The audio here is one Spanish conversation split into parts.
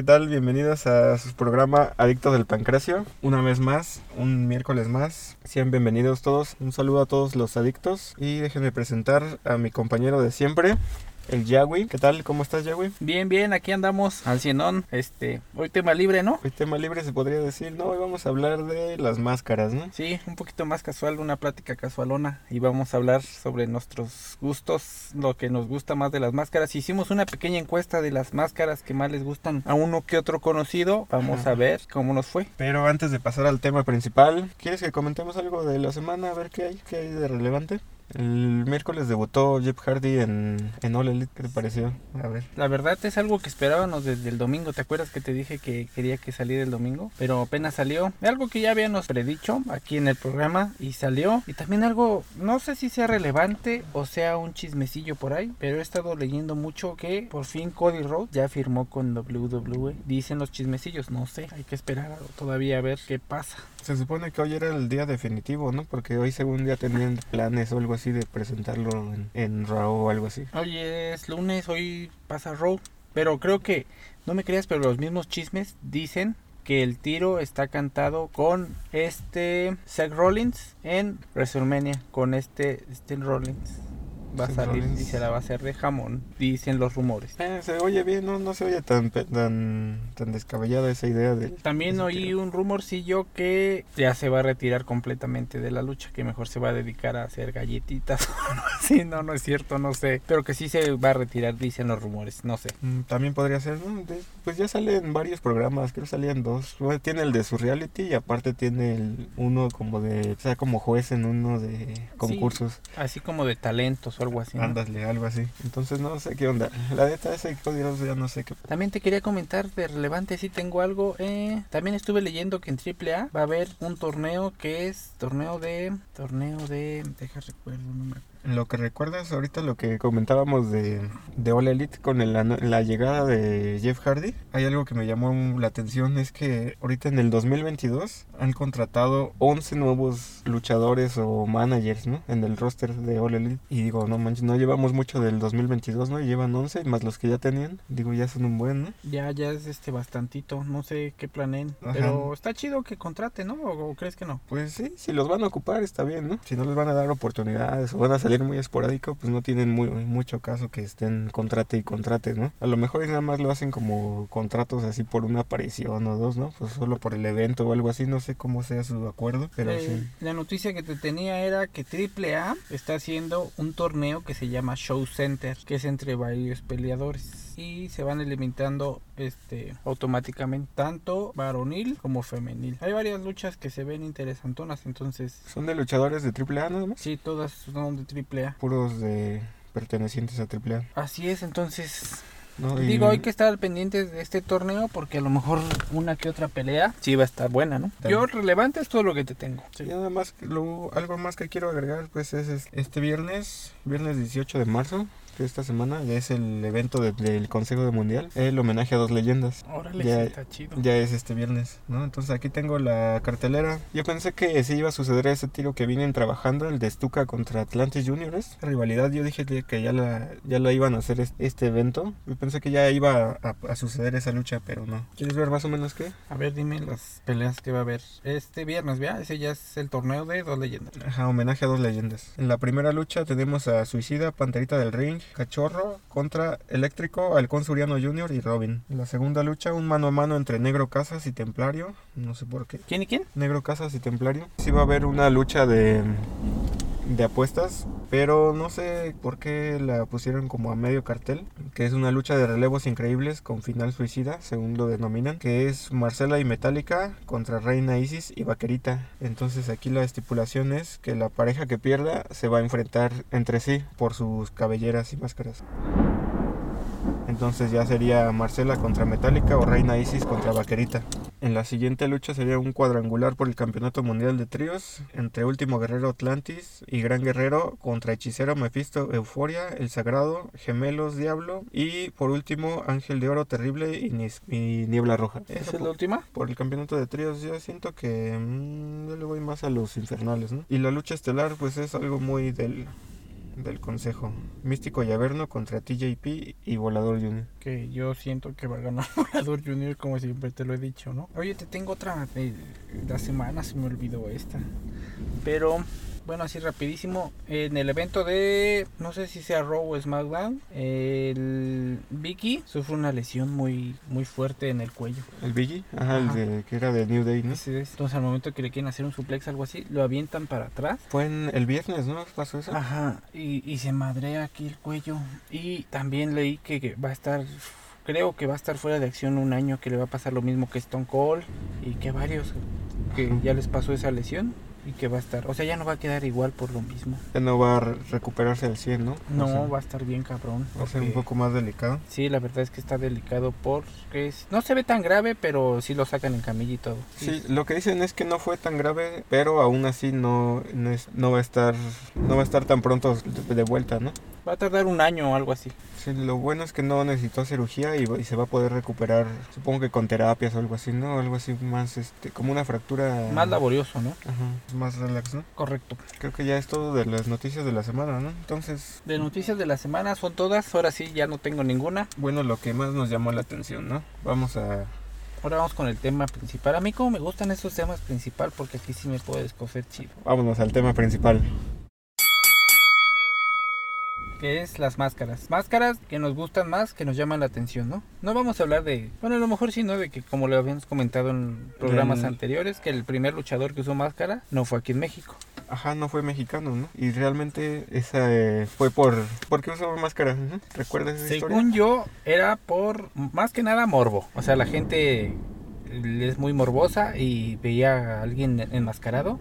¿Qué tal? Bienvenidos a su programa Adicto del Pancracio. Una vez más, un miércoles más. Sean bienvenidos todos. Un saludo a todos los adictos. Y déjenme presentar a mi compañero de siempre, el Yahweh. ¿Qué tal? ¿Cómo estás, Yahweh? Bien, bien, aquí andamos al cienón. Este, hoy tema libre, ¿no? Hoy tema libre se podría decir, ¿no? Hoy vamos a hablar de las máscaras, ¿no? Sí, un poquito más casual, una plática casualona. Y vamos a hablar sobre nuestros gustos, lo que nos gusta más de las máscaras. Hicimos una pequeña encuesta de las máscaras que más les gustan a uno que otro conocido. Vamos a ver cómo nos fue. Pero antes de pasar al tema principal, ¿quieres que comentemos algo de la semana? A ver qué hay, qué hay de relevante. El miércoles debutó Jeff Hardy en, en All Elite. ¿Qué te pareció? A ver. La verdad es algo que esperábamos desde el domingo. ¿Te acuerdas que te dije que quería que saliera el domingo? Pero apenas salió. Algo que ya habíamos predicho aquí en el programa y salió. Y también algo, no sé si sea relevante o sea un chismecillo por ahí. Pero he estado leyendo mucho que por fin Cody Rhodes ya firmó con WWE. Dicen los chismecillos, no sé. Hay que esperar todavía a ver qué pasa. Se supone que hoy era el día definitivo, ¿no? Porque hoy según ya tenían planes o algo así de presentarlo en, en Raw o algo así. Hoy es lunes, hoy pasa Raw. Pero creo que, no me creas, pero los mismos chismes dicen que el tiro está cantado con este Seth Rollins en WrestleMania, con este Seth Rollins. Va a salir y se la va a hacer de jamón, dicen los rumores. Eh, se oye bien, no, no se oye tan, tan, tan descabellada esa idea de... También oí un rumorcillo que ya se va a retirar completamente de la lucha, que mejor se va a dedicar a hacer galletitas o algo así, no, no es cierto, no sé. Pero que sí se va a retirar, dicen los rumores, no sé. Mm, También podría ser, ¿no? De- pues ya sale en varios programas, creo que salían dos. Bueno, tiene el de su reality y aparte tiene el uno como de... O sea, como juez en uno de concursos. Así como de talentos o algo así. ¿no? Ándale, algo así. Entonces no sé qué onda. La neta ese ya no sé qué... También te quería comentar de relevante, si tengo algo. Eh, también estuve leyendo que en AAA va a haber un torneo que es torneo de... Torneo de... Deja recuerdo, no me acuerdo. Lo que recuerdas ahorita lo que comentábamos de, de All Elite con el- la, la llegada de Jeff Hardy, hay algo que me llamó la atención, es que ahorita en el 2022 han contratado 11 nuevos luchadores o managers, ¿no? En el roster de All Elite. Y digo, no manches, no llevamos mucho del 2022, ¿no? Y llevan 11 más los que ya tenían. Digo, ya son un buen, ¿no? Ya, ya es este bastantito, no sé qué planeen. Ajá. Pero está chido que contrate, ¿no? ¿O, o crees que no? Pues sí, si los van a ocupar está bien, ¿no? Si no les van a dar oportunidades o van a salir muy esporádico, pues no tienen muy, mucho caso que estén contrate y contrate, ¿no? A lo mejor nada más lo hacen como contratos así por una aparición o dos, ¿no? Pues solo por el evento o algo así, no sé cómo sea su acuerdo, pero Eh, sí. La noticia que te tenía era que AAA está haciendo un torneo que se llama Show Center, que es entre varios peleadores. Y se van eliminando este automáticamente tanto varonil como femenil. Hay varias luchas que se ven interesantonas, entonces Son de luchadores de AAA nada más, sí, todas son de AAA. puros de pertenecientes a AAA. Así es, entonces ¿no? Y- digo, hay que estar pendientes de este torneo porque a lo mejor una que otra pelea sí va a estar buena, ¿no? Yo relevante es todo lo que te tengo. Y nada más, lo, algo más que quiero agregar, pues es, es este viernes, viernes 18 de marzo, que esta semana ya es el evento de- del Consejo de Mundial, el homenaje a dos leyendas. Órale, Ya- está chido. Ya es este viernes, ¿no? Entonces aquí tengo la cartelera. Yo pensé que sí iba a suceder ese tiro que vienen trabajando, el de Stuka contra Atlantis Juniors. Rivalidad, yo dije que ya la, ya la iban a hacer es- este evento. Yo pensé que ya iba a, a suceder esa lucha, pero no. ¿Quieres ver más o menos qué? A ver, dime las peleas que va a haber este viernes, ¿vea? Ese ya es el torneo de dos leyendas. Ajá, homenaje a dos leyendas. En la primera lucha tenemos a Suicida, Panterita del Ring, Cachorro contra Eléctrico, Halcón Suriano Jr. y Robin. En la segunda lucha, un mano a mano entre Negro Casas y Templario. No sé por qué. ¿Quién y quién? Negro Casas y Templario. Sí va a haber una lucha de, de apuestas, pero no sé por qué la pusieron como a medio cartel, que es una lucha de relevos increíbles con final suicida, según lo denominan, que es Marcela y Metallica contra Reina Isis y Vaquerita. Entonces aquí la estipulación es que la pareja que pierda se va a enfrentar entre sí por sus cabelleras y máscaras. Entonces ya sería Marcela contra Metallica o Reina Isis contra Vaquerita. En la siguiente lucha sería un cuadrangular por el Campeonato Mundial de Tríos entre Último Guerrero Atlantis y Gran Guerrero contra Hechicero Mephisto Euforia, El Sagrado, Gemelos Diablo y por último Ángel de Oro Terrible y, Nis- y Niebla Roja. ¿Esa es la última? por el Campeonato de Tríos yo siento que mm, yo le voy más a los infernales, ¿no? Y la lucha estelar pues es algo muy del del consejo. Místico y Averno contra TJP y Volador Junior. Que yo siento que va a ganar Volador Junior, como siempre te lo he dicho, ¿no? Oye, te tengo otra. de la semana se me olvidó esta. Pero bueno, así rapidísimo. En el evento de, no sé si sea Raw o SmackDown, el Vicky sufre una lesión muy muy fuerte en el cuello. ¿El Biggie? Ajá, el de, que era de New Day, ¿no? Es. Entonces al momento que le quieren hacer un suplex algo así, lo avientan para atrás. Fue en el viernes, ¿no? ¿Pasó eso? Ajá, y, y se madrea aquí el cuello. Y también leí que, que va a estar, creo que va a estar fuera de acción un año, que le va a pasar lo mismo que Stone Cold y que varios que ya les pasó esa lesión y que va a estar, o sea, ya no va a quedar igual por lo mismo. Ya no va a re- recuperarse al 100, ¿no? No, O sea, va a estar bien cabrón. va a ser un poco más delicado. Sí, la verdad es que está delicado porque es- no se ve tan grave, pero sí lo sacan en camilla y todo. Sí, lo que dicen es que no fue tan grave, pero aún así no, no, es- no va a estar no va a estar tan pronto de vuelta, ¿no? Va a tardar un año o algo así. Sí, lo bueno es que no necesitó cirugía y, y se va a poder recuperar, supongo que con terapias o algo así, ¿no? Algo así más, este, como una fractura. Más laborioso, ¿no? Ajá, más relax, ¿no? Correcto. Creo que ya es todo de las noticias de la semana, ¿no? Entonces, De noticias de la semana son todas, ahora sí ya no tengo ninguna. bueno, lo que más nos llamó la atención, ¿no? Vamos a... Ahora vamos con el tema principal. A mí como me gustan esos temas principal porque aquí sí me puedo escoger chido. Vámonos al tema principal. Que es las máscaras. Máscaras que nos gustan más, que nos llaman la atención, ¿no? No vamos a hablar de... Bueno, a lo mejor sí, ¿no? De que como lo habíamos comentado en programas anteriores, que el primer luchador que usó máscara no fue aquí en México. Ajá, no fue mexicano, ¿no? Y realmente esa eh, fue por... ¿Por qué usaba máscara? ¿Recuerdas esa historia? Según yo, era por más que nada morbo. O sea, la gente es muy morbosa y veía a alguien enmascarado.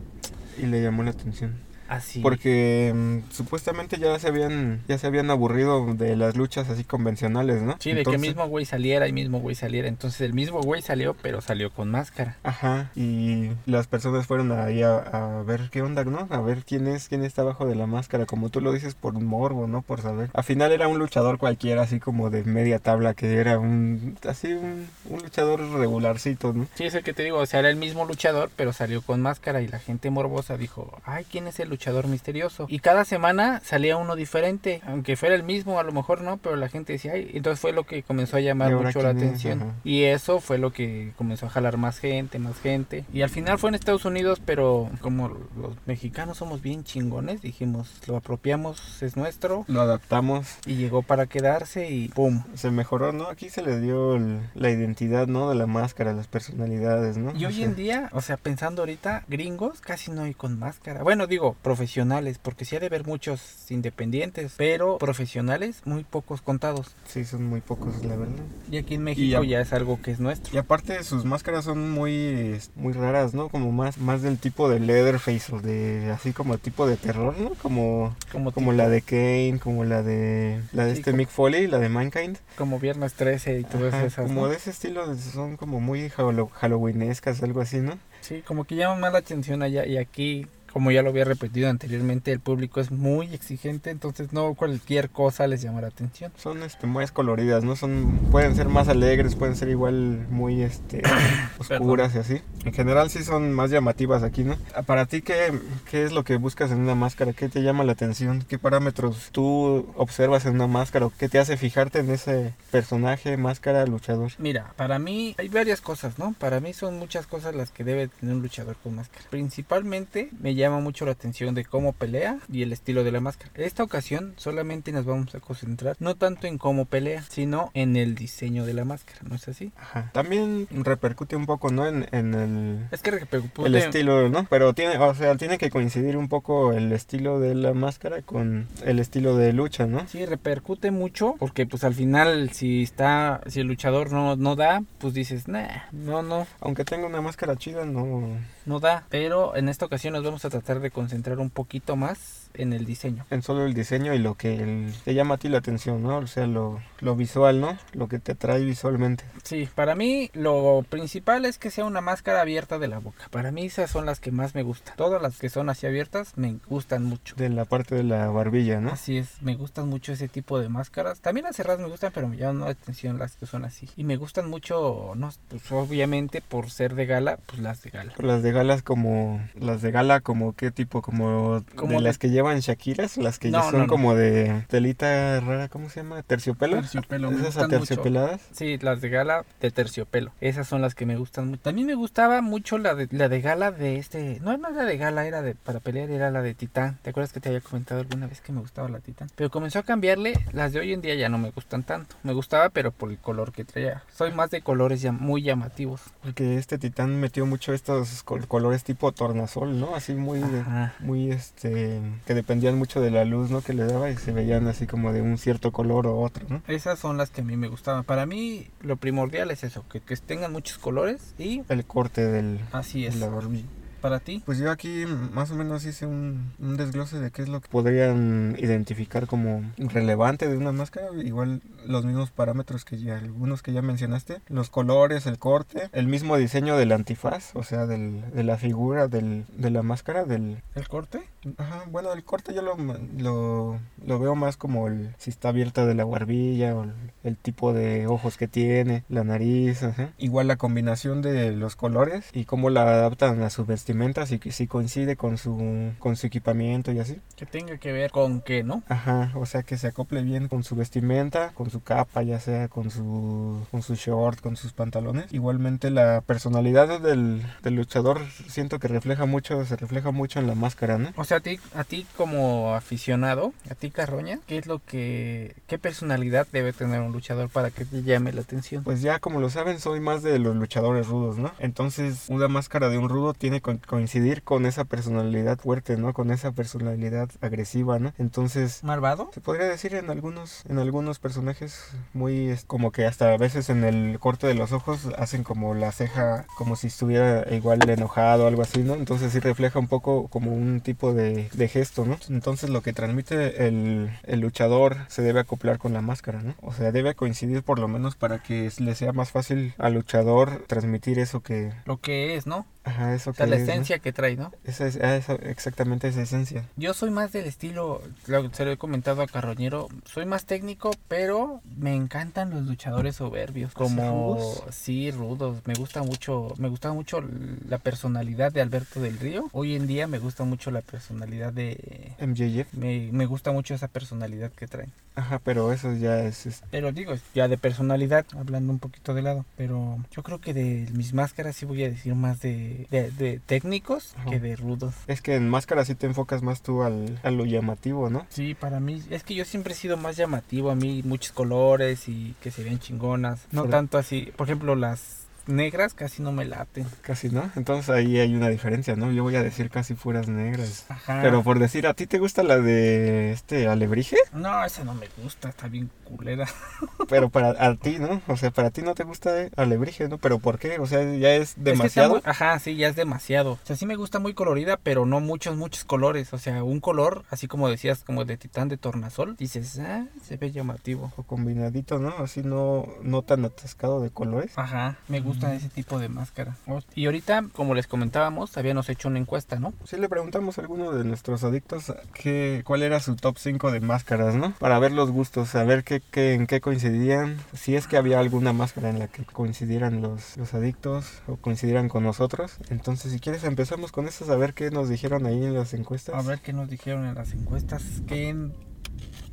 Y le llamó la atención. Así. Porque mm, supuestamente ya se habían ya se habían aburrido de las luchas así convencionales, ¿no? Sí, de que el Entonces- mismo güey saliera y mismo güey saliera. Entonces el mismo güey salió, pero salió con máscara. Ajá, y las personas fueron ahí a, a ver qué onda, ¿no? A ver quién es, quién está abajo de la máscara, como tú lo dices, por morbo, ¿no? Por saber. Al final era un luchador cualquiera, así como de media tabla, que era un, así un, un luchador regularcito, ¿no? Sí, es el que te digo, o sea, era el mismo luchador, pero salió con máscara y la gente morbosa dijo, ay, ¿quién es el luchador misterioso? Y cada semana salía uno diferente, aunque fuera el mismo, a lo mejor no, pero la gente decía, ay, entonces fue lo que comenzó a llamar ¿Y ahora mucho la es? atención. Ajá. Y eso fue lo que comenzó a jalar más gente, más gente. Y al final fue en Estados Unidos, pero como los mexicanos somos bien chingones, dijimos, lo apropiamos, es nuestro. Lo adaptamos, Y llegó para quedarse y ¡pum! se mejoró, ¿no? Aquí se le dio el- la identidad, ¿no? De la máscara, las personalidades, ¿no? Y O hoy sea, en día, o sea, pensando ahorita, gringos casi no hay con máscara. Bueno, digo, profesionales, porque sí ha de haber muchos independientes, pero profesionales, muy pocos contados. Sí, son muy pocos, la verdad. Y aquí en México ya es algo que es nuestro. Y aparte sus máscaras son muy muy raras, ¿no? Como más más del tipo de Leatherface o de así como tipo de terror, ¿no? Como Como, la de Kane, como la de la de Sí, este Mick Foley, la de Mankind. como Viernes 13 y todas Ajá, esas. como ¿no? de ese estilo son como muy hallow- halloweenescas, algo así, ¿no? Sí, como que llaman más la atención allá y aquí, como ya lo había repetido anteriormente, el público es muy exigente, entonces no cualquier cosa les llama la atención. Son este muy coloridas, ¿no? Son pueden ser más alegres, pueden ser igual muy este oscuras y así. En general sí son más llamativas aquí, ¿no? Ah, Para ti qué qué es lo que buscas en una máscara? ¿Qué te llama la atención? ¿Qué parámetros tú observas en una máscara? ¿O ¿Qué te hace fijarte en ese personaje, máscara, luchador? Mira, para mí hay varias cosas, ¿no? Para mí son muchas cosas las que debe tener un luchador con máscara. Principalmente me llama mucho la atención de cómo pelea y el estilo de la máscara. En esta ocasión solamente nos vamos a concentrar no tanto en cómo pelea, sino en el diseño de la máscara, ¿no es así? Ajá. También repercute un poco, ¿no? En, en el Es que repercute- el estilo, ¿no? Pero tiene, o sea, tiene que coincidir un poco el estilo de la máscara con el estilo de lucha, ¿no? Sí, repercute mucho porque pues al final si está, si el luchador no, no da, pues dices, nah, no, no, Aunque tenga una máscara chida, no, no da. Pero en esta ocasión nos vamos a tratar de concentrar un poquito más en el diseño. en solo el diseño y lo que el- te llama a ti la atención, ¿no? O sea, lo, lo visual, ¿no? Lo que te atrae visualmente. Sí, para mí lo principal es que sea una máscara abierta de la boca. Para mí esas son las que más me gustan. Todas las que son así abiertas me gustan mucho. De la parte de la barbilla, ¿no? Así es, me gustan mucho ese tipo de máscaras. También las cerradas me gustan, pero me llaman la atención las que son así. Y me gustan mucho, no, pues obviamente por ser de gala, pues las de gala. Las de galas como las de gala como qué tipo, como, Como de de- las que llevan Shakiras, las que No, ya son no, no. como de telita rara, ¿cómo se llama? Terciopelo. Terciopelo, me Esas gustan mucho. aterciopeladas. Sí, las de gala de terciopelo. Esas son las que me gustan mucho. También me gustaba mucho la de, la de gala de este. No, no era de gala, era de para pelear, era la de Titán. ¿Te acuerdas que te había comentado alguna vez que me gustaba la Titán? Pero comenzó a cambiarle. Las de hoy en día ya no me gustan tanto. Me gustaba, pero por el color que traía. Soy más de colores ya muy llamativos. Porque este titán metió mucho estos col- colores tipo tornasol, ¿no? Así muy, de- muy este, que dependían mucho de la luz, ¿no? Que le daba y se veían así como de un cierto color o otro, ¿no? Esas son las que a mí me gustaban. Para mí, lo primordial es eso: que, que tengan muchos colores y El corte del, así es. de la barbilla. Para ti, Pues yo aquí más o menos hice un, un desglose de qué es lo que podrían identificar como relevante de una máscara. Igual los mismos parámetros que ya, algunos que ya mencionaste. Los colores, el corte, el mismo diseño del antifaz, o sea, del, de la figura del, de la máscara, del... el corte. Ajá, bueno, el corte yo lo, lo, lo veo más como el, si está abierta de la barbilla o el, el tipo de ojos que tiene, la nariz, ajá. Igual la combinación de los colores y cómo la adaptan a su vestimenta, si, si coincide con su, con su equipamiento y así. Que tenga que ver con qué, ¿no? Ajá, o sea que se acople bien con su vestimenta, con su capa, ya sea con su, con su short, con sus pantalones. Igualmente la personalidad del, del luchador siento que refleja mucho, se refleja mucho en la máscara, ¿no? O sea, a ti, a ti como aficionado, a ti Carroña, ¿qué es lo que, qué personalidad debe tener un luchador para que te llame la atención? Pues ya como lo saben soy más de los luchadores rudos, ¿no? Entonces una máscara de un rudo tiene que coincidir con esa personalidad fuerte, ¿no? Con esa personalidad agresiva, ¿no? Entonces ¿Malvado? se podría decir en algunos en algunos personajes muy como que hasta a veces en el corte de los ojos hacen como la ceja como si estuviera igual enojado o algo así, ¿no? Entonces sí refleja un poco como un tipo de, de gesto, ¿no? Entonces lo que transmite el, el luchador se debe acoplar con la máscara, ¿no? O sea, debe coincidir por lo menos para que le sea más fácil al luchador transmitir eso que... Lo que es, ¿no? Ajá, eso O sea, que la es, ¿no? esencia que trae, ¿no? Esa es, ah, esa- exactamente esa esencia. Yo soy más del estilo, lo, se lo he comentado a Carroñero, soy más técnico, pero me encantan los luchadores soberbios, como rudos? sí, rudos. Me gusta mucho, me gusta mucho la personalidad de Alberto del Río. Hoy en día me gusta mucho la personalidad de MJF. me, me gusta mucho esa personalidad que traen. Ajá, pero eso ya es, es- Pero digo, ya de personalidad, hablando un poquito de lado. Pero yo creo que de mis máscaras sí voy a decir más de, de, de técnicos Ajá. que de rudos. Es que en máscara sí te enfocas más tú al, a lo llamativo, ¿no? Sí, para mí, es que yo siempre he sido más llamativo, a mí muchos colores y que se vean chingonas. No tanto así, por ejemplo, las negras casi no me laten. Casi, ¿no? Entonces ahí hay una diferencia, ¿no? Yo voy a decir casi puras negras. Ajá. Pero por decir, ¿a ti te gusta la de este alebrije? No, esa no me gusta, está bien culera. Pero para a ti, ¿no? O sea, para ti no te gusta eh, alebrije, ¿no? ¿Pero por qué? O sea, ya es Es que está demasiado. muy- ajá, sí, ya es demasiado. O sea, sí me gusta muy colorida, pero no muchos, muchos colores. O sea, un color, así como decías, como de titán de tornasol, dices, ah, se ve llamativo. O combinadito, ¿no? Así no, no tan atascado de colores. Ajá, me gusta ese tipo de máscara. Y ahorita, como les comentábamos, habíamos hecho una encuesta, ¿no? Sí le preguntamos a alguno de nuestros adictos que, cuál era su top 5 de máscaras, ¿no? Para ver los gustos, saber qué, qué, en qué coincidían, si es que había alguna máscara en la que coincidieran los, los adictos o coincidieran con nosotros. Entonces, si quieres, empezamos con eso, a ver qué nos dijeron ahí en las encuestas. A ver qué nos dijeron en las encuestas. ¿Quién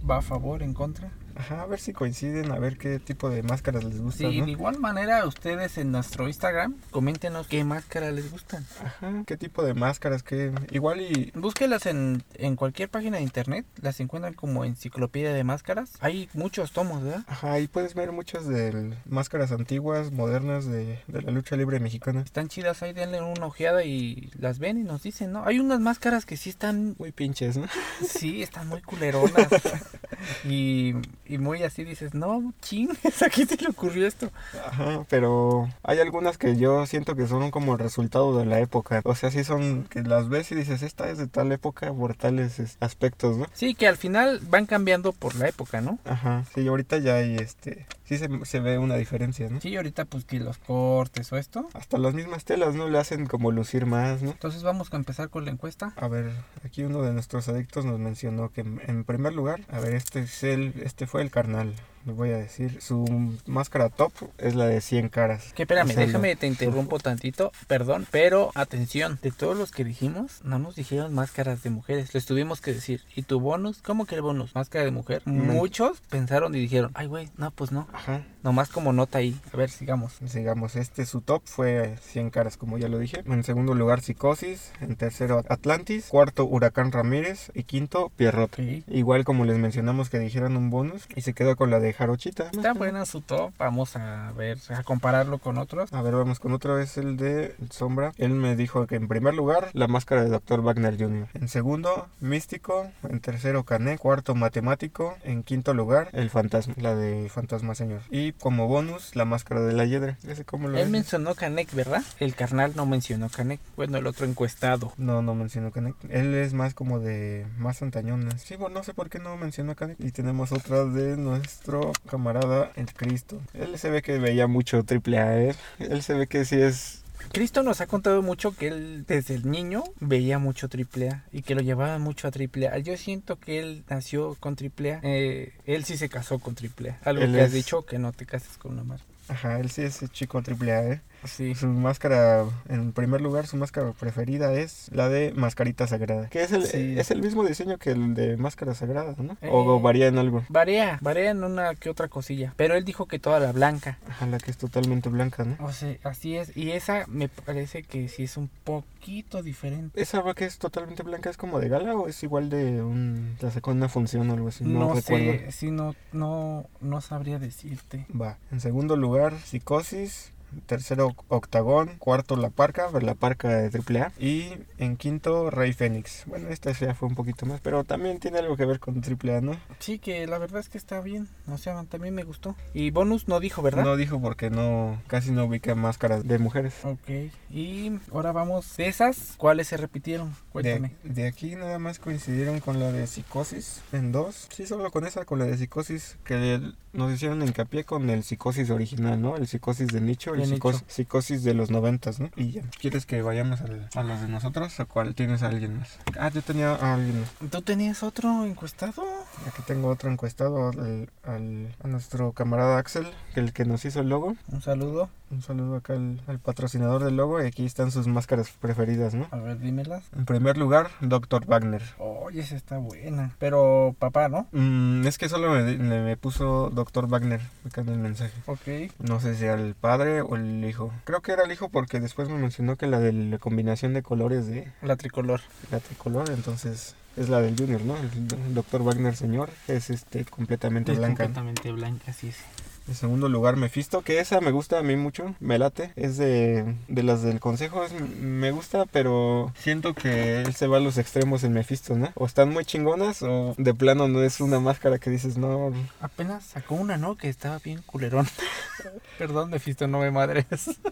va a favor, en contra? Ajá, a ver si coinciden, a ver qué tipo de máscaras les gustan, Sí, ¿no? de igual manera, ustedes en nuestro Instagram, coméntenos qué máscara les gustan. Ajá, qué tipo de máscaras, qué... Igual y... Búsquelas en, en cualquier página de internet, las encuentran como enciclopedia de máscaras. Hay muchos tomos, ¿verdad? Ajá, ahí puedes ver muchas de máscaras antiguas, modernas de, de la lucha libre mexicana. Están chidas, ahí denle una ojeada y las ven y nos dicen, ¿no? Hay unas máscaras que sí están, Muy pinches, ¿no? sí, están muy culeronas. y, y muy así dices, no, chingues, ¿a quién se le ocurrió esto? Ajá, pero hay algunas que yo siento que son como el resultado de la época. O sea, sí son que las ves y dices, esta es de tal época por tales es- aspectos, ¿no? Sí, que al final van cambiando por la época, ¿no? Ajá, sí, ahorita ya hay este, sí se, se ve una diferencia, ¿no? Sí, ahorita pues que los cortes o esto. Hasta las mismas telas, ¿no? Le hacen como lucir más, ¿no? Entonces vamos a empezar con la encuesta. A ver, aquí uno de nuestros adictos nos mencionó que en en primer lugar, a ver, este es el, este fue el carnal. Les voy a decir. Su máscara top es la de 100 caras. Que espérame, déjame, la- te interrumpo tantito, perdón, pero atención, de todos los que dijimos, no nos dijeron máscaras de mujeres, les tuvimos que decir, ¿y tu bonus? ¿Cómo que el bonus? ¿Máscara de mujer? Mm. Muchos pensaron y dijeron, ay güey, no, pues no, Ajá. nomás como nota ahí, a ver, sigamos. Sigamos, este su top fue 100 caras, como ya lo dije. En segundo lugar, Psicosis. En tercero, Atlantis. Cuarto, Huracán Ramírez. Y quinto, Pierrot. Igual como les mencionamos que dijeran un bonus. Y se quedó con la de Jarochita. Está buena su top, vamos a ver, a compararlo con otros. A ver, vamos con otra vez el de Sombra. Él me dijo que en primer lugar, la máscara de Dr. Wagner Jr. En segundo, Místico. En tercero, Canek. Cuarto, Matemático. En quinto lugar, el Fantasma. La de Fantasma Señor. Y como bonus, la máscara de la Hiedra. Ese cómo lo Él ves? mencionó Canek, ¿verdad? El carnal no mencionó Canek, bueno, el otro encuestado. No, no mencionó Canek. Él es más como de más antañonas. Sí, bueno, no sé por qué no mencionó Canek. Y tenemos otra de nuestro camarada el Cristo. Él se ve que veía mucho triple A. ¿eh? Él se ve que sí es Cristo nos ha contado mucho que él desde el niño veía mucho AAA y que lo llevaba mucho a AAA. Yo siento que él nació con AAA. Eh, él sí se casó con AAA. Algo Él que has dicho que no te cases con una marca. Ajá, él sí es chico triple A, ¿eh? Sí. Su máscara, en primer lugar, su máscara preferida es la de Mascarita Sagrada. Que es el, Sí. es el mismo diseño que el de Máscara Sagrada, ¿no? Eh. O varía en algo. Varía, varía en una que otra cosilla. Pero él dijo que toda la blanca. Ajá, la que es totalmente blanca, ¿no? O sea, así es. Y esa me parece que sí es un poquito diferente. ¿Esa que es totalmente blanca es como de gala o es igual de un... la sacó una función o algo así? No, No, recuerdo. sé, sí, no, no, no sabría decirte. Va. En segundo lugar, Psicosis. Tercero, Octagón. Cuarto, La Parca, la Parca de AAA. Y en quinto, Rey Fénix. Bueno, esta ya fue un poquito más, pero también tiene algo que ver con AAA, ¿no? Sí, que la verdad es que está bien. O sea, también me gustó. Y bonus no dijo, ¿verdad? No dijo porque no, casi no ubica máscaras de mujeres. Ok, y ahora vamos de esas, ¿cuáles se repitieron? Cuéntame. De, de aquí nada más coincidieron con la de psicosis en dos. Sí, solo con esa, con la de psicosis, que nos hicieron hincapié con el psicosis original, ¿no? El psicosis de nicho, el Psicosis de los noventas, ¿no? Y ya. ¿Quieres que vayamos al- a los de nosotros o cuál tienes a alguien más? Ah, yo tenía a alguien más. ¿Tú tenías otro encuestado? Aquí tengo otro encuestado al, al- a nuestro camarada Axel, que el que nos hizo el logo. Un saludo. Un saludo acá al, al patrocinador del logo y aquí están sus máscaras preferidas, ¿no? A ver, dímelas. En primer lugar, Dr. Wagner. Oye, esa está buena. Pero papá, ¿no? Mm, es que solo me, me- me puso Dr. Wagner acá en el mensaje. Ok. No sé si el padre o el hijo. Creo que era el hijo porque después me mencionó que la de la combinación de colores de La tricolor. la tricolor, entonces es la del Junior, ¿no? El Dr. Wagner señor es este completamente Es blanca. completamente blanca, sí, sí. En segundo lugar, Mephisto, que esa me gusta a mí mucho, me late. Es de, de las del consejo, es- me gusta, pero siento que él se va a los extremos en Mephisto, ¿no? O están muy chingonas o de plano no es una máscara que dices, no, Apenas sacó una, ¿no? Que estaba bien culerón. Perdón, Mephisto, no me madres.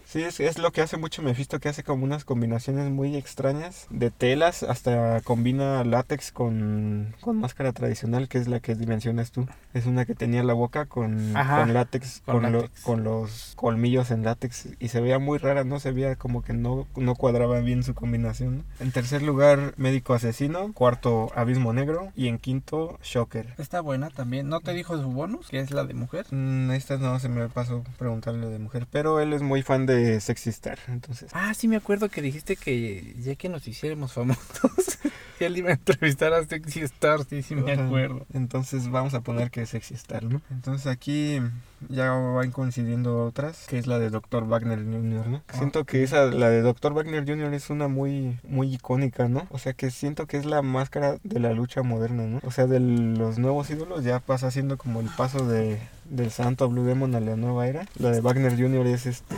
Sí, es, es lo que hace mucho Mephisto, que hace como unas combinaciones muy extrañas de telas, hasta combina látex con, con máscara tradicional, que es la que mencionas tú. Es una que tenía la boca con, Ajá, con látex, con con, lo- látex. con los colmillos en látex, y se veía muy rara, ¿no? Se veía como que no, no cuadraba bien su combinación. ¿no? En tercer lugar, Médico Asesino, cuarto, Abismo Negro, y en quinto, Shocker. Está buena también. ¿No te dijo su bonus? Que es la de mujer. Mm, esta no se me pasó preguntarle de mujer, pero él es muy fan de Sexy Star, entonces... Ah, sí me acuerdo que dijiste que ya que nos hiciéramos famosos, él iba a entrevistar a Sexy Star, sí, sí me acuerdo. Entonces vamos a poner que es Sexy Star, ¿no? Entonces aquí ya van coincidiendo otras, que es la de Dr. Wagner Jr., ¿no? Ah, Siento que esa, la de Dr. Wagner Jr. es una muy, muy icónica, ¿no? O sea que siento que es la máscara de la lucha moderna, ¿no? O sea, de los nuevos ídolos ya pasa siendo como el paso de, del santo Blue Demon a la nueva era. La de Wagner Jr. es este...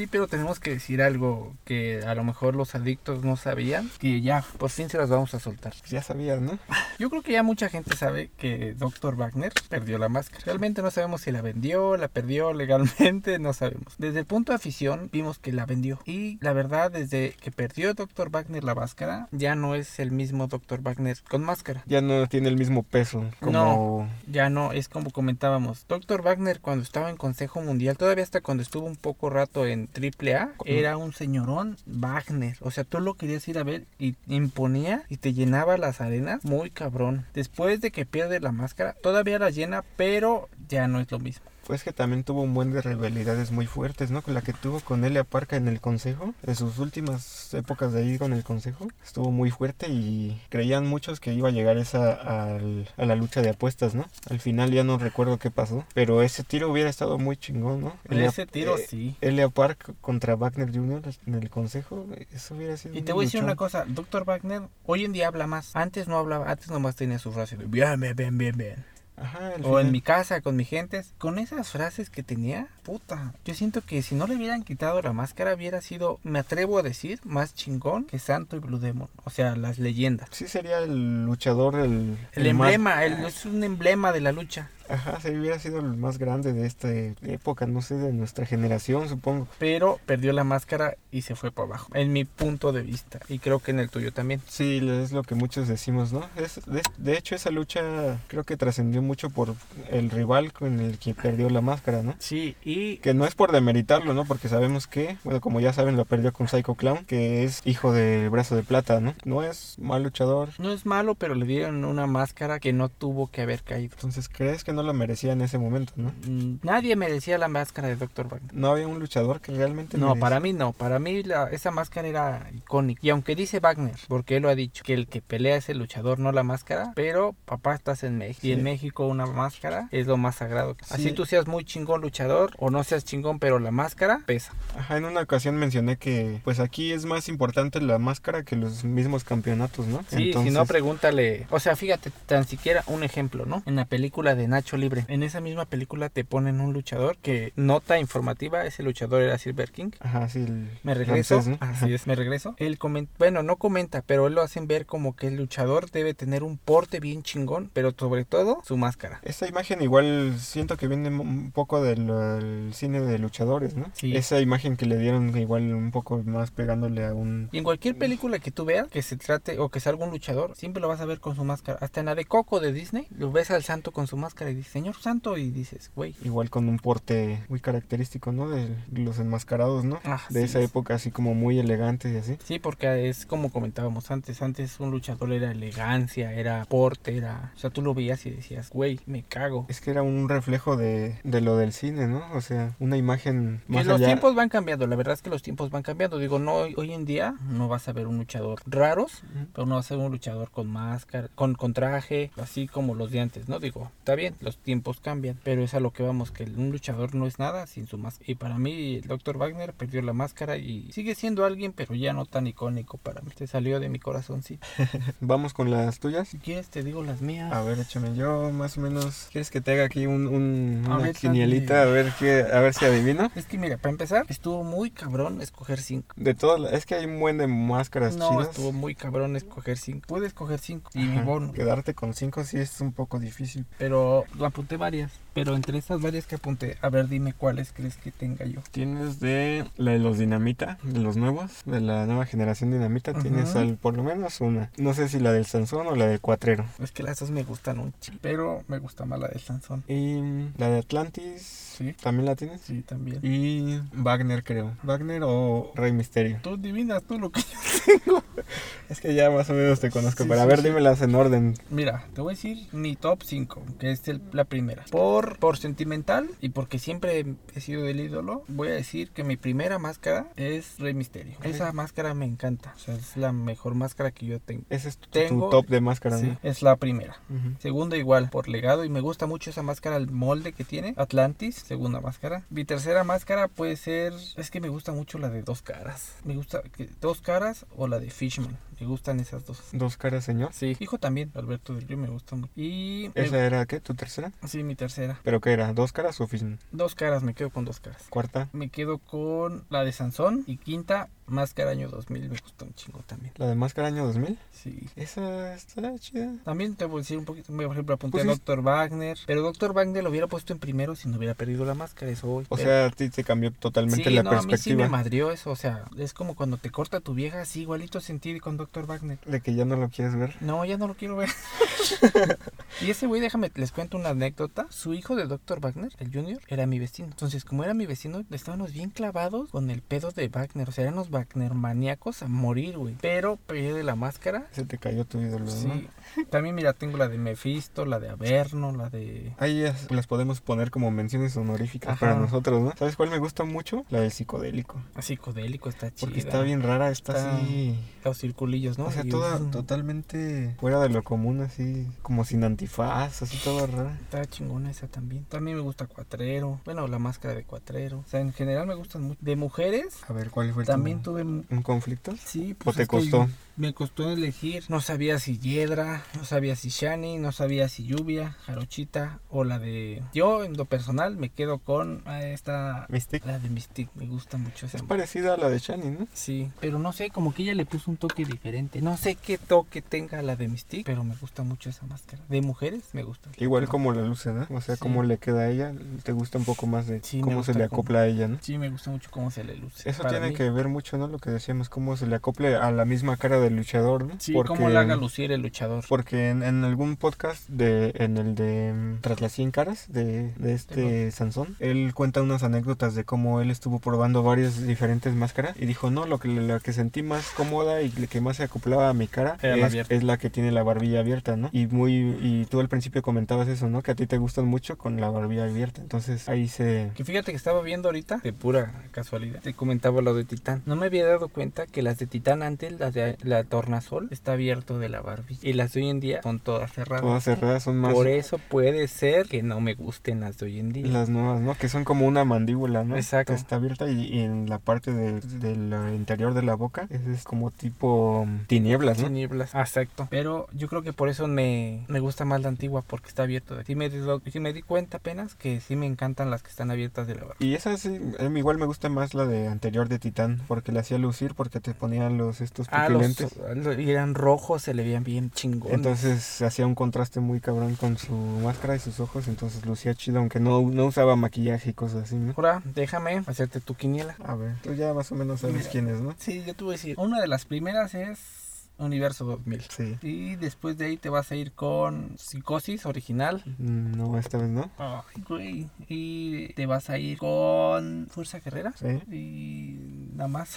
Sí, pero tenemos que decir algo que a lo mejor los adictos no sabían, que ya por fin se las vamos a soltar. ya sabías, ¿no? Yo creo que ya mucha gente sabe que Dr. Wagner perdió la máscara. Realmente no sabemos si la vendió, la perdió legalmente, no sabemos. Desde el punto de afición vimos que la vendió. Y la verdad, desde que perdió Dr. Wagner la máscara, ya no es el mismo Dr. Wagner con máscara. Ya no tiene el mismo peso como... Ya no, es como comentábamos. Dr. Wagner cuando estaba en Consejo Mundial, todavía hasta cuando estuvo un poco rato en triple A, era un señorón Wagner. O sea, tú lo querías ir a ver y imponía y te llenaba las arenas muy cabrón. Después de que pierde la máscara, todavía la llena, pero ya no es lo mismo. Pues que también tuvo un buen de rivalidades muy fuertes, ¿no? Con la que tuvo con Elia Parca en el consejo, en sus últimas épocas de ahí con el consejo, estuvo muy fuerte y creían muchos que iba a llegar esa al- a, la lucha de apuestas, ¿no? Al final ya no recuerdo qué pasó, pero ese tiro hubiera estado muy chingón, ¿no? Elia- Ese tiro eh, sí. Elia Park contra Wagner Jr. en el consejo, eso hubiera sido Y te voy a decir una cosa, Dr. Wagner hoy en día habla más. Antes no hablaba, antes nomás tenía su frase de bien, bien, bien, bien, bien. Ajá, O en final- mi casa con mi gente. Con esas frases que tenía, puta. Yo siento que si no le hubieran quitado la máscara, hubiera sido, me atrevo a decir, más chingón que Santo y Blue Demon. O sea, las leyendas. Sí sería el luchador, el... El, más- emblema, el- es un emblema de la lucha. Ajá, sí, hubiera sido el más grande de esta época, no sé, de nuestra generación, supongo. Pero perdió la máscara y se fue para abajo. En mi punto de vista. Y creo que en el tuyo también. Sí, es lo que muchos decimos, ¿no? Es, de, de hecho, esa lucha creo que trascendió mucho por el rival con el que perdió la máscara, ¿no? Sí, y Que no es por demeritarlo, ¿no? Porque sabemos que, bueno, como ya saben, lo perdió con Psycho Clown, que es hijo de Brazo de Plata, ¿no? No es mal luchador. no es malo, pero le dieron una máscara que no tuvo que haber caído. Entonces, ¿crees que no lo merecía en ese momento, no? Mm, Nadie merecía la máscara de Dr. Wagner. No había un luchador que realmente No, merecía. para mí no. Para mí la- esa máscara era icónica. Y aunque dice Wagner, porque él lo ha dicho, que el que pelea es el luchador, no la máscara, pero papá estás en México. Y en México una máscara es lo más sagrado. Así Sí. tú seas muy chingón luchador o no seas chingón, pero la máscara pesa. Ajá, en una ocasión mencioné que, pues aquí es más importante la máscara que los mismos campeonatos, ¿no? Sí, si no, pregúntale. O sea, fíjate, tan siquiera un ejemplo, ¿no? En la película de Nacho Libre. En esa misma película te ponen un luchador que, nota informativa, ese luchador era Silver King. Ajá, sí, el Me regreso. francés, ¿no? Así es, me regreso. Él comenta, bueno, no comenta, pero él lo hacen ver como que el luchador debe tener un porte bien chingón, pero sobre todo su máscara. Esa imagen igual siento que viene un poco del cine de luchadores, ¿no? Sí. Esa imagen que le dieron igual un poco más pegándole a un... Y en cualquier película que tú veas, que se trate o que salga un luchador, siempre lo vas a ver con su máscara. Hasta en la de Coco de Disney, lo ves al santo con su máscara y dices, señor santo, y dices, güey. Igual con un porte muy característico, ¿no? De los enmascarados, ¿no? Ah, de sí, esa época así como muy elegantes y así. Sí, porque es como comentábamos antes, antes un luchador era elegancia, era porte, era... O sea, tú lo veías y decías, güey, me cago. Es que era un reflejo de, de lo del cine, ¿no? O sea, una imagen Que más los allá... tiempos van cambiando, la verdad es que los tiempos van cambiando. Digo, no hoy, en día no vas a ver un luchador raros, pero no vas a ver un luchador con máscara, con, con traje, así como los de antes, ¿no? Digo, está bien, los tiempos cambian, pero es a lo que vamos, que un luchador no es nada sin su máscara. Y para mí, el Dr. Wagner perdió la máscara y sigue siendo alguien, pero ya no tan icónico para mí. Se salió de mi corazón, sí. Vamos con las tuyas. Si quieres, te digo las mías. A ver, échame yo más o menos. ¿Quieres que te haga aquí un, un- una. A ver, qué, a ver si adivino. Es que mira, para empezar, estuvo muy cabrón escoger cinco. De todas, es que hay un buen de máscaras No, chidas. estuvo muy cabrón escoger cinco. Puedes escoger cinco. Y mi bono. Quedarte con cinco sí es un poco difícil. Pero apunté varias. Pero entre esas varias que apunté, a ver, dime cuáles crees que tenga yo. Tienes de la de los Dinamita, de los nuevos, de la nueva generación Dinamita, Ajá. tienes al, por lo menos una. No sé si la del Sansón o la del Cuatrero. Es que las dos me gustan un chingo. Pero me gusta más la de Sansón. Y la de Atlantis, Sí. ¿también la tienes? Sí, también. Y Wagner, creo. Wagner o Rey Misterio. Tú adivinas tú lo que yo Es que ya más o menos te conozco, Sí, pero a ver, dímelas en orden. Mira, te voy a decir mi top 5, que es el- la primera. Por, por sentimental y porque siempre he sido del ídolo, voy a decir que mi primera máscara es Rey Misterio. Ok. Esa máscara me encanta. O sea, es la mejor máscara que yo tengo. Ese es tu, top de Sí, ¿no? es la primera. Segunda igual, por legado. Y me gusta mucho esa máscara, el molde que tiene. Atlantis, segunda máscara. Mi tercera máscara puede ser... Es que me gusta mucho la de dos caras. Me gusta que dos caras o la de Fishman. Me gustan esas dos. Dos caras, señor. Sí, hijo también, Alberto del Río me gusta mucho. Y... me- ¿Esa era qué? ¿Tu tercera? Sí, mi tercera. ¿Pero qué era? ¿Dos caras o fin? Dos caras, me quedo con dos caras. ¿Cuarta? Me quedo con la de Sansón. Y quinta, Máscara Año 2000. Me gusta un chingo también. ¿La de Máscara Año 2000? Sí. Esa está chida. También te voy a decir un poquito, por ejemplo, apunté Pues a es- Dr. Wagner, pero Dr. Wagner lo hubiera puesto en primero si no hubiera perdido la máscara, eso hoy. O sea, a ti te cambió totalmente sí, la no, a mí sí perspectiva. me madrió eso, o sea, es como cuando te corta tu vieja, así igualito sentí con Dr. Dr. Wagner. De que ya no lo quieres ver. No, ya no lo quiero ver. y ese güey, déjame, les cuento una anécdota. Su hijo de Dr. Wagner, el Junior, era mi vecino. Entonces, como era mi vecino, estábamos bien clavados con el pedo de Wagner. O sea, eran los Wagner maníacos a morir, güey. Pero de la máscara. Se te cayó tu ídolo, ¿no? Sí. También, mira, tengo la de Mephisto, la de Averno, la de. Ahí las podemos poner como menciones honoríficas para nosotros, ¿no? ¿Sabes cuál me gusta mucho? La del psicodélico. El ah, psicodélico está chido. Porque está bien rara, está, así. Los circulillos, ¿no? O sea, toda totalmente fuera de lo común, así como sin antifaz, así toda rara. Está chingona esa también. También me gusta Cuatrero. Bueno, la máscara de Cuatrero. O sea, en general me gustan mucho. De mujeres. A ver, ¿cuál fue el También tuve. ¿Un conflicto? Sí, pues. ¿O te costó? Me costó elegir. No sabía si Yedra, no sabía si Shani, no sabía si Lluvia, Jarochita o la de. Yo, en lo personal, me quedo con esta. Mystic. La de Mystic, me gusta mucho esa. Es parecida a la de Shani, ¿no? Sí, pero no sé, como que ella le puso un toque diferente. No sé qué toque tenga la de Mystic, pero me gusta mucho esa máscara. De mujeres, me gusta. Igual como la luce, ¿no? O sea, cómo le queda a ella, te gusta un poco más de cómo se le acopla a ella, ¿no? Sí, me gusta mucho cómo se le luce. Eso tiene que ver mucho, ¿no? Lo que decíamos, cómo se le acople a la misma cara del luchador, ¿no? Sí, cómo le haga lucir el luchador. Porque en, algún podcast, de en el de mm, Tras las 100 caras, de, de este Sansón, él cuenta unas anécdotas de cómo él estuvo probando varias diferentes máscaras y dijo, no, lo que, la que sentí más cómoda y que más se acoplaba a mi cara es, la que tiene la barbilla abierta, ¿no? Y muy y tú al principio comentabas eso, ¿no? Que a ti te gustan mucho con la barbilla abierta. Entonces ahí se... Que fíjate que estaba viendo ahorita, de pura casualidad, te comentaba lo de Titán. No me había dado cuenta que las de Titán antes, las de Tornasol, está abierto de la barbilla. Y las de hoy en día son todas cerradas. Todas cerradas son más. Por eso puede ser que no me gusten las de hoy en día. Las nuevas, ¿no? Que son como una mandíbula, ¿no? Exacto. está abierta y, en la parte del interior de la boca es, como tipo um, tinieblas, ¿no? Tinieblas, exacto. Pero yo creo que por eso me, me gusta más la antigua porque está abierto. Sí me, sí me di cuenta apenas que sí me encantan las que están abiertas de la barba. Y esa sí, igual me gusta más la de anterior de Titán porque la hacía lucir porque te ponían los estos ah, y eran rojos, se le veían bien chingones. Entonces hacía un contraste muy cabrón con su máscara y sus ojos, entonces lucía chido, aunque no, no usaba maquillaje y cosas así, ¿no? Ahora, déjame hacerte tu quiniela. A ver, tú ya más o menos sabes quién es, ¿no? Sí, yo te voy a decir. Una de las primeras es Universo 2000. Sí. Y después de ahí te vas a ir con Psicosis original. Mm, no, esta vez no. Ay, güey. Y te vas a ir con Fuerza Guerrera. Sí. Y nada más.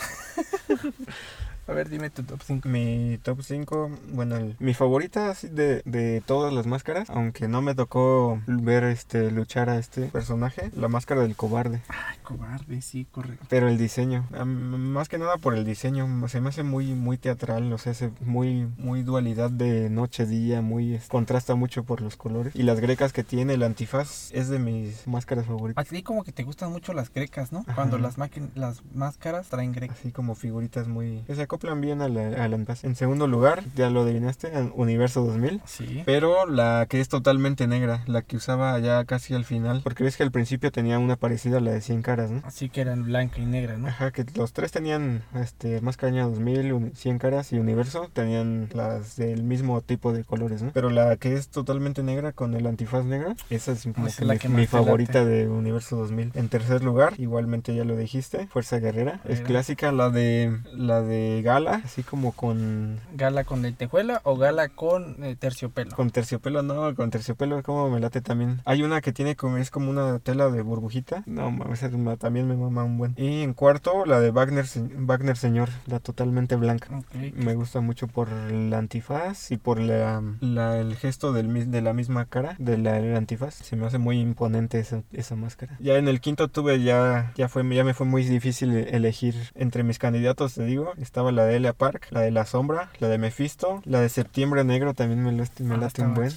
A ver, dime tu top 5. Mi top 5, bueno, mi favorita de, de todas las máscaras, aunque no me tocó ver este luchar a este personaje, la máscara del cobarde. Ay, cobarde, sí, correcto. Pero el diseño, más que nada por el diseño, se me hace muy muy teatral, o sea, muy muy dualidad de noche día, muy contrasta mucho por los colores y las grecas que tiene el antifaz es de mis máscaras favoritas. A ti como que te gustan mucho las grecas, ¿no? Cuando las las máscaras traen grecas. Así como figuritas muy acoplan bien al, al En segundo lugar, ya lo adivinaste, Universo 2000. Sí. Pero la que es totalmente negra, la que usaba ya casi al final. Porque ves que al principio tenía una parecida a la de 100 caras, ¿no? Así que eran blanca y negra, ¿no? Ajá, que los tres tenían este Máscara 2000, 100 caras y Universo. Tenían las del mismo tipo de colores, ¿no? Pero la que es totalmente negra con el antifaz negra, esa es como que, mi, mi favorita de Universo 2000. En tercer lugar, igualmente ya lo dijiste, Fuerza Guerrera. Es clásica la de la de gala, así como con... ¿Gala con lentejuela o gala con eh, terciopelo? Con terciopelo, no, con terciopelo como me late también. Hay una que tiene como, es como una tela de burbujita. No, mames, también me mama un buen. Y en cuarto, la de Wagner, Wagner Señor, la totalmente blanca. Me gusta mucho por el antifaz y por la, el gesto del, de la misma cara del antifaz. Se me hace muy imponente esa, esa máscara. Ya en el quinto tuve, ya, ya, fue, ya me fue muy difícil elegir entre mis candidatos, te digo. Estaba la de Elia Park, la de La Sombra, la de Mephisto, la de Septiembre Negro también me, me ah, late un buen,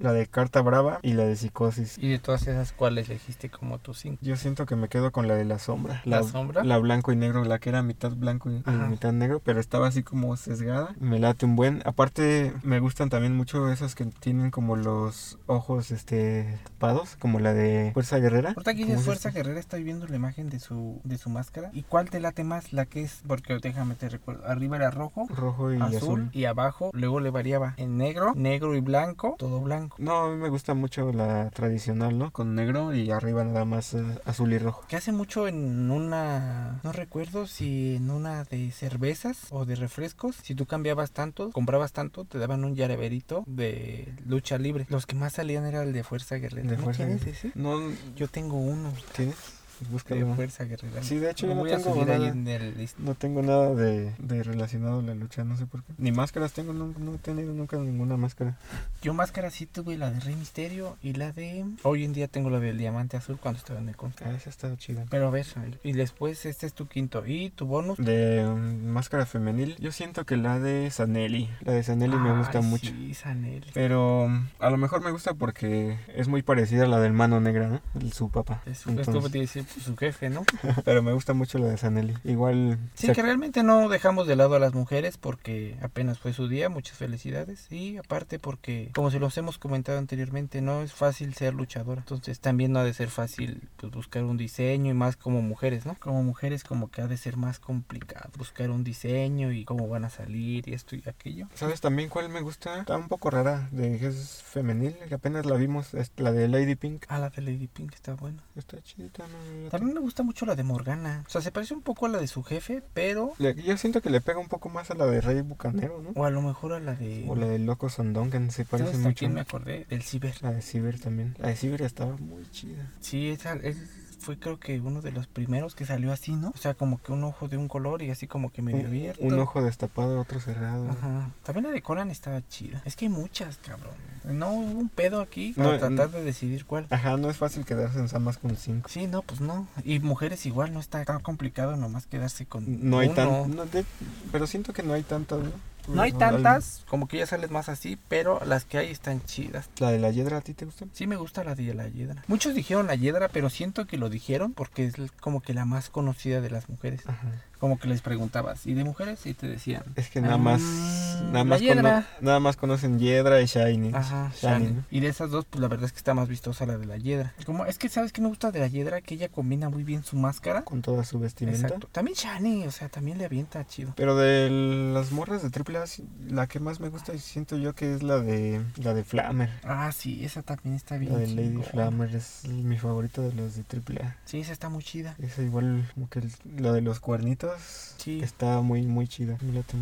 la de Carta Brava y la de Psicosis. ¿Y de todas esas cuáles elegiste como tus cinco? Yo siento que me quedo con la de La Sombra. ¿La, Sombra? La blanco y negro, la que era mitad blanco y, mitad negro, pero estaba así como sesgada. Me late un buen. Aparte, me gustan también mucho esas que tienen como los ojos este pados, como la de Fuerza Guerrera. Ahorita aquí dices Fuerza Guerrera, estoy viendo la imagen de su, de su máscara. ¿Y cuál te late más? La que es, porque déjame te recuerdo, arriba era rojo, rojo y azul, y abajo luego le variaba en negro, negro y blanco, todo blanco. No, a mí me gusta mucho la tradicional, ¿no? Con negro y arriba nada más eh, azul y rojo. Que hace mucho en una, no recuerdo si en una de cervezas o de refrescos, si tú cambiabas tanto, comprabas tanto, te daban un llaverito de lucha libre. Los que más salían era el de Fuerza Guerrera. De ¿No fuerza. tienes ese? No, Yo tengo uno ¿tienes? De Búscalo. Fuerza Guerrera. Sí, de hecho yo no voy a tengo subir ahí nada. en el No tengo nada de, de relacionado a la lucha, no sé por qué. Ni máscaras tengo, no, no he tenido nunca ninguna máscara. Yo máscara sí tuve la de Rey Misterio y la de... Hoy en día tengo la del Diamante Azul cuando estaba en el contra. Ah, esa está chida. Pero a ver, y después este es tu quinto. ¿Y tu bonus? De um, máscara femenil, yo siento que la de Sanelli. La de Sanelli me gusta Ay, mucho. Sí, Sanelli. Pero um, a lo mejor me gusta porque es muy parecida a la del mano negra, ¿no? El- su papá. Es, es Entonces- como te dice pues, su jefe, ¿no? Pero me gusta mucho la de Sanelli. Igual. Sí, se- que realmente no dejamos de lado a las mujeres porque apenas fue su día, muchas felicidades. Y aparte porque, como se los hemos comentado anteriormente, no es fácil ser luchadora. Entonces también no ha de ser fácil pues, buscar un diseño y más como mujeres, ¿no? Como mujeres como que ha de ser más complicado buscar un diseño y cómo van a salir y esto y aquello. ¿Sabes también cuál me gusta? Está un poco rara, de que es femenil, que apenas la vimos, es la de Lady Pink. Ah, la de Lady Pink está buena. Está chidita, ¿no? También me gusta mucho la de Morgana. O sea, se parece un poco a la de su jefe, pero... Le- Yo siento que le pega un poco más a la de Rey Bucanero, ¿no? O a lo mejor a la de... O la de Loco Sondonken, se parece ¿Sabes a mucho. quién me acordé? Del Ciber. La de Ciber también. La de Ciber estaba muy chida. Sí, esa, él fue creo que uno de los primeros que salió así, ¿no? O sea, como que un ojo de un color y así como que medio abierto. un ojo destapado, otro cerrado. Ajá. También la de Conan estaba chida. Es que hay muchas, cabrón. No hubo un pedo aquí No, para tratar de decidir cuál. Ajá, no es fácil quedarse en Samas con cinco. Sí, no, pues no. Y mujeres igual, no está tan complicado nomás quedarse con No hay uno. tan... no, de- pero siento que no hay tantas, ¿no? No hay tantas, como que ya sales más así, pero las que hay están chidas. ¿La de la Hiedra a ti te gusta? Sí me gusta la de la Hiedra. Muchos dijeron la Hiedra, pero siento que lo dijeron porque es como que la más conocida de las mujeres. Ajá. Como que les preguntabas, ¿y de mujeres? Y te decían. Es que nada más... "Mm, Nada más, cono- Hiedra. nada más conocen Hiedra y Shiny. Ajá, Shiny. Y de esas dos, pues la verdad es que está más vistosa la de la Hiedra. Como, es que, ¿sabes qué me gusta de la Hiedra? Que ella combina muy bien su máscara. Con toda su vestimenta. Exacto. También Shani, o sea, también le avienta chido. Pero de las morras de AAA, sí, la que más me gusta y siento yo que es la de la de Flammer. Ah, sí, esa también está bien. La de Lady. Flammer es mi favorito de los de AAA. Sí, esa está muy chida. Esa igual como que el- la de los cuernitos Sí. está muy muy chida.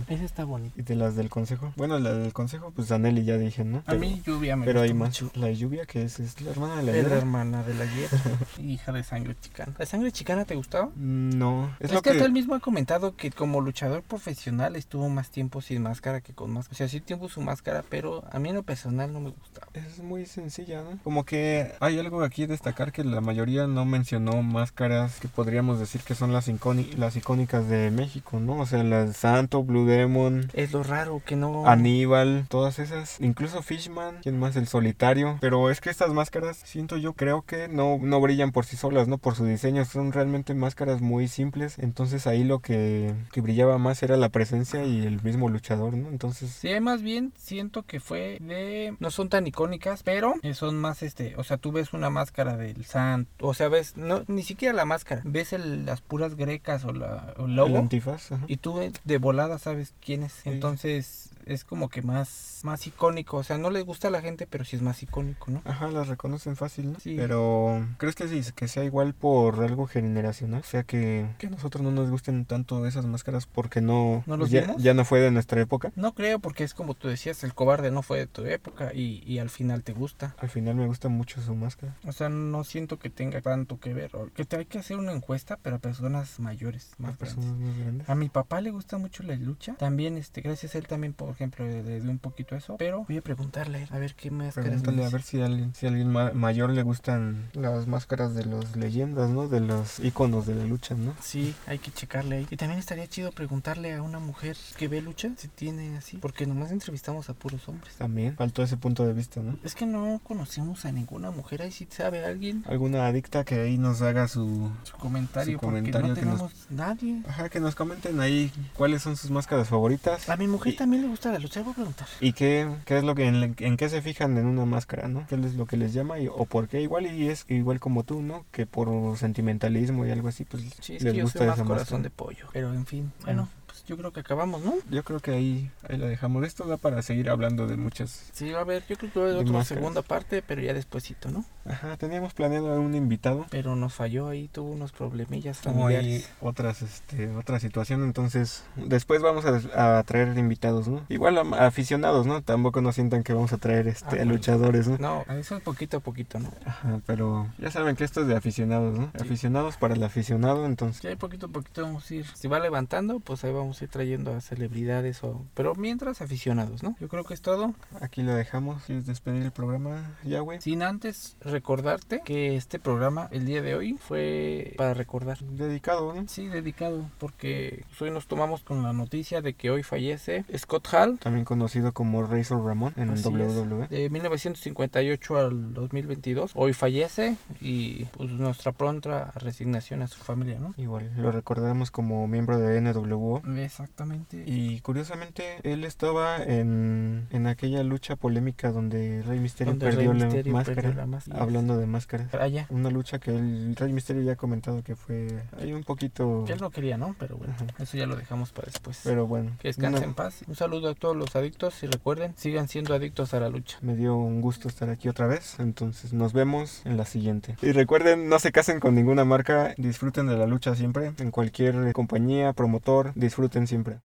Esa está bonita. Y de las del consejo. Bueno, la del consejo, pues Aneli ya dije, ¿no? A Pero, mí Lluvia me pero hay más. mucho. La lluvia, que es, es la hermana de la Es la hermana de la Hiedra. hija de sangre chicana. ¿La sangre chicana te gustaba? No, es, Es, lo que, que... hasta él mismo ha comentado que como luchador profesional estuvo más tiempo sin máscara que con máscara. O sea, sí tuvo su máscara, pero a mí en lo personal no me gustaba. Es muy sencilla, ¿no? Como que hay algo aquí a destacar que la mayoría no mencionó máscaras que podríamos decir que son las, las icónicas de México, ¿no? O sea, las Santo, Blue Demon, Es lo raro que no... Aníbal, todas esas, incluso Fishman, ¿quién más? El solitario. Pero es que estas máscaras, siento yo, creo que no, no brillan por sí solas, ¿no? Por su diseño, son realmente máscaras muy simples. Entonces ahí lo que, que brillaba más era la presencia y el mismo luchador, ¿no? Entonces... Sí, más bien siento que fue de... No son tan icónicas, pero son más este... O sea, tú ves una máscara del santo, o sea, ves... No, ni siquiera la máscara. Ves el- las puras grecas o, la, o el El logo. antifaz, ajá. Y tú eh, de volada sabes quién es. Entonces es como que más, más icónico. O sea, no le gusta a la gente, pero sí es más icónico, ¿no? Ajá, las reconocen fácil, ¿no? Sí. Pero, ¿crees que, sí, que sea igual por algo generacional? O sea, que, que a nosotros no nos gusten tanto esas máscaras porque no... ¿No los ya, vimos? ya no fue de nuestra época. No creo, porque es como tú decías, el cobarde no fue de tu época y, y al final te gusta. Al final me gusta mucho su máscara. O sea, no siento que tenga tanto que ver. o Que te hay que hacer una encuesta, pero a personas mayores, más grandes. personas más grandes. A mi papá le gusta mucho la lucha. También, este, gracias a él también, por ejemplo, dio un poquito eso. Pero voy a preguntarle a ver qué máscaras Pregúntale a ver si a alguien, si a alguien ma- mayor le gustan las máscaras de los leyendas, ¿no? De los iconos de la lucha, ¿no? Sí, hay que checarle ahí. Y también estaría chido preguntarle a una mujer que ve lucha si tiene así. Porque nomás entrevistamos a puros hombres. También faltó ese punto de vista, ¿no? Es que no conocemos a ninguna mujer. Ahí si sabe alguien Alguna adicta que ahí nos haga su... su comentario. Su porque comentario no que nos- tenemos nadie. Ajá, que nos comenten ahí cuáles son sus máscaras favoritas. A mi mujer Y- también le gusta la lucha. Voy a preguntar. ¿Y qué, qué es lo que en, en qué se fijan en una máscara, no? ¿Qué es lo que les llama y, o por qué? Igual y es igual como tú, ¿no? Que por sentimentalismo y algo así, pues Sí, es les que yo gusta soy más esa corazón máscara. de pollo. Pero en fin, bueno, pues yo creo que acabamos, ¿no? Yo creo que ahí, ahí la dejamos. Esto da para seguir hablando de muchas. Sí, va a haber, yo creo que va a haber otra máscaras. segunda parte, pero ya despuesito, ¿no? Ajá, teníamos planeado a un invitado. Pero nos falló ahí, tuvo unos problemillas Como hay familiares. otras, este, otra situación, entonces después vamos a, a traer invitados, ¿no? Igual a, a aficionados, ¿no? Tampoco nos sientan que vamos a traer este, Ah, a luchadores, ¿no? No, eso es poquito a poquito, ¿no? Ajá, pero ya saben que esto es de aficionados, ¿no? Sí. Aficionados para el aficionado, entonces. Ya poquito a poquito vamos a ir. Si va levantando, pues ahí vamos a ir trayendo a celebridades o. Pero mientras aficionados, ¿no? Yo creo que es todo. Aquí lo dejamos. ¿Quieres despedir el programa ya, güey? Sin antes recordarte que este programa, el día de hoy, fue para recordar. Dedicado, ¿no? Sí, dedicado, porque hoy nos tomamos con la noticia de que hoy fallece Scott Hall. También conocido como Razor Ramón en Así WWE. De 1958 al 2022. Hoy fallece y pues nuestra pronta resignación a su familia, ¿no? Igual, lo recordaremos como miembro de NWO. Exactamente. Y curiosamente, él estaba en, en aquella lucha polémica donde Rey Misterio Donde Rey perdió la Mysterio máscara. perdió la máscara. Hablando de máscaras. Allá. Una lucha que el Rey Misterio ya ha comentado que fue ahí un poquito... Que él no quería, ¿no? Pero bueno, Ajá. eso ya lo dejamos para después. Pero bueno, que descansen una- en paz. Un saludo a todos los adictos y recuerden, sigan siendo adictos a la lucha. me dio un gusto estar aquí otra vez. Entonces nos vemos en la siguiente. Y recuerden, no se casen con ninguna marca. Disfruten de la lucha siempre. En cualquier compañía, promotor, disfruten siempre.